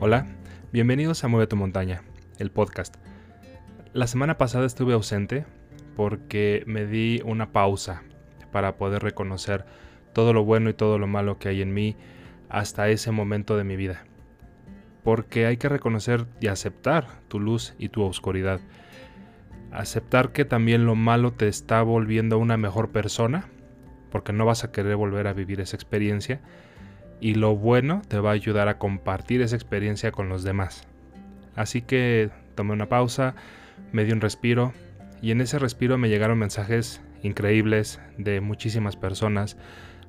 Hola, bienvenidos a Mueve tu montaña, el podcast. La semana pasada estuve ausente porque me di una pausa para poder reconocer todo lo bueno y todo lo malo que hay en mí hasta ese momento de mi vida. Porque hay que reconocer y aceptar tu luz y tu oscuridad. Aceptar que también lo malo te está volviendo una mejor persona, porque no vas a querer volver a vivir esa experiencia y lo bueno te va a ayudar a compartir esa experiencia con los demás. Así que tomé una pausa, me di un respiro y en ese respiro me llegaron mensajes increíbles de muchísimas personas,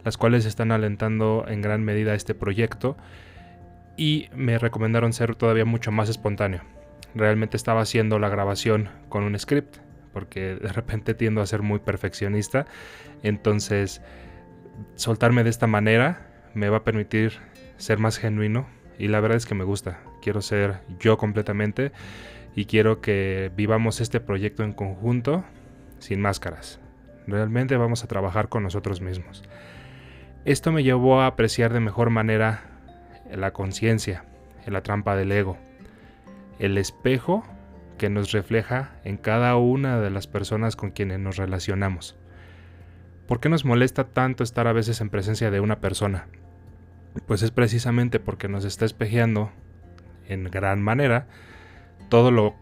las cuales están alentando en gran medida este proyecto y me recomendaron ser todavía mucho más espontáneo. Realmente estaba haciendo la grabación con un script, porque de repente tiendo a ser muy perfeccionista, entonces soltarme de esta manera me va a permitir ser más genuino y la verdad es que me gusta. Quiero ser yo completamente y quiero que vivamos este proyecto en conjunto sin máscaras. Realmente vamos a trabajar con nosotros mismos. Esto me llevó a apreciar de mejor manera la conciencia, la trampa del ego, el espejo que nos refleja en cada una de las personas con quienes nos relacionamos. ¿Por qué nos molesta tanto estar a veces en presencia de una persona? Pues es precisamente porque nos está espejeando en gran manera todo lo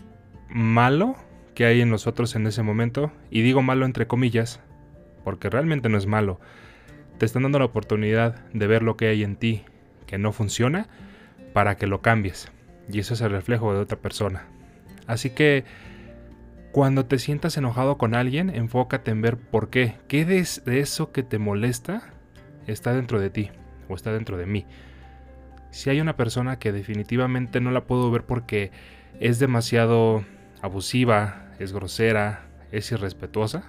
malo que hay en nosotros en ese momento, y digo malo entre comillas, porque realmente no es malo. Te están dando la oportunidad de ver lo que hay en ti que no funciona para que lo cambies. Y eso es el reflejo de otra persona. Así que cuando te sientas enojado con alguien, enfócate en ver por qué. ¿Qué de eso que te molesta está dentro de ti? O está dentro de mí. Si hay una persona que definitivamente no la puedo ver porque es demasiado abusiva, es grosera, es irrespetuosa,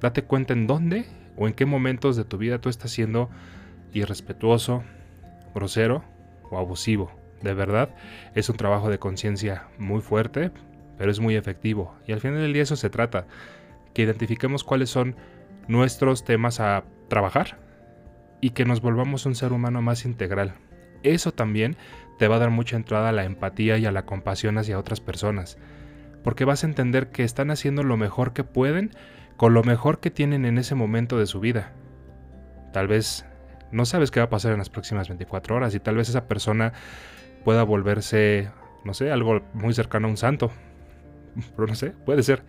date cuenta en dónde o en qué momentos de tu vida tú estás siendo irrespetuoso, grosero o abusivo. De verdad, es un trabajo de conciencia muy fuerte, pero es muy efectivo. Y al final del día eso se trata, que identifiquemos cuáles son nuestros temas a trabajar y que nos volvamos un ser humano más integral. Eso también te va a dar mucha entrada a la empatía y a la compasión hacia otras personas, porque vas a entender que están haciendo lo mejor que pueden con lo mejor que tienen en ese momento de su vida. Tal vez no sabes qué va a pasar en las próximas 24 horas y tal vez esa persona pueda volverse, no sé, algo muy cercano a un santo. Pero no sé, puede ser.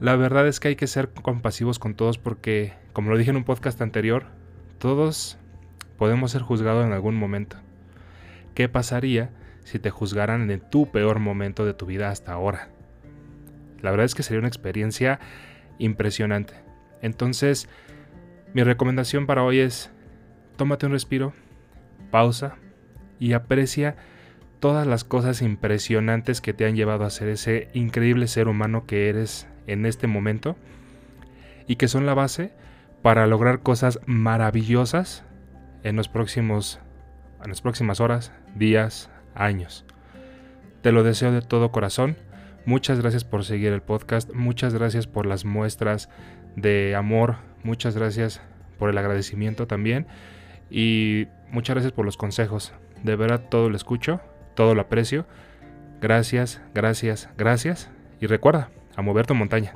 La verdad es que hay que ser compasivos con todos porque, como lo dije en un podcast anterior, todos podemos ser juzgados en algún momento. ¿Qué pasaría si te juzgaran en tu peor momento de tu vida hasta ahora? La verdad es que sería una experiencia impresionante. Entonces, mi recomendación para hoy es, tómate un respiro, pausa y aprecia todas las cosas impresionantes que te han llevado a ser ese increíble ser humano que eres en este momento y que son la base para lograr cosas maravillosas en los próximos en las próximas horas, días, años. Te lo deseo de todo corazón. Muchas gracias por seguir el podcast, muchas gracias por las muestras de amor, muchas gracias por el agradecimiento también y muchas gracias por los consejos. De verdad todo lo escucho, todo lo aprecio. Gracias, gracias, gracias y recuerda, a mover tu montaña.